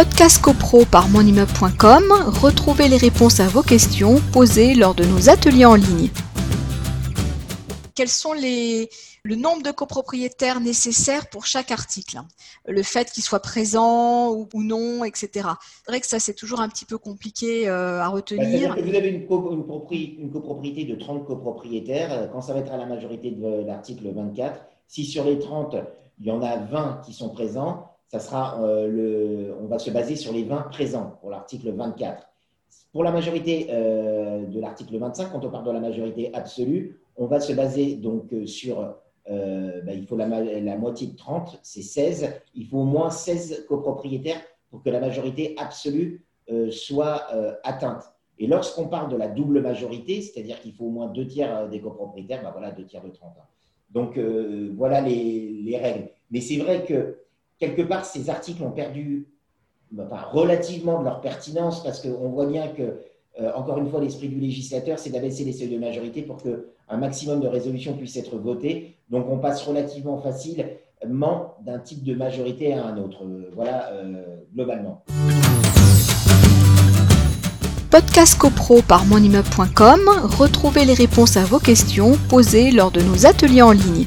Podcast CoPro par monimmeuble.com, retrouvez les réponses à vos questions posées lors de nos ateliers en ligne. Quels sont les, le nombre de copropriétaires nécessaires pour chaque article? Le fait qu'ils soient présents ou, non, etc. C'est vrai que ça, c'est toujours un petit peu compliqué euh, à retenir. Bah, vous avez une, une, copropriété de 30 copropriétaires, euh, quand ça va être à la majorité de l'article 24, si sur les 30, il y en a 20 qui sont présents, ça sera, euh, le, on va se baser sur les 20 présents pour l'article 24. Pour la majorité euh, de l'article 25, quand on parle de la majorité absolue, on va se baser donc euh, sur, bah, il faut la, moitié de 30, c'est 16. Il faut au moins 16 copropriétaires pour que la majorité absolue soit atteinte. Et lorsqu'on parle de la double majorité, c'est-à-dire qu'il faut au moins deux tiers des copropriétaires, ben voilà, deux tiers de 30. Donc voilà les, règles. Mais c'est vrai que quelque part, ces articles ont perdu relativement de leur pertinence parce qu'on voit bien que, euh, encore une fois, l'esprit du législateur, c'est d'abaisser les seuils de majorité pour qu'un maximum de résolutions puissent être votées. Donc, on passe relativement facilement d'un type de majorité à un autre. Voilà, euh, globalement. Podcast CoPro par monimmeuble.com, retrouvez les réponses à vos questions posées lors de nos ateliers en ligne.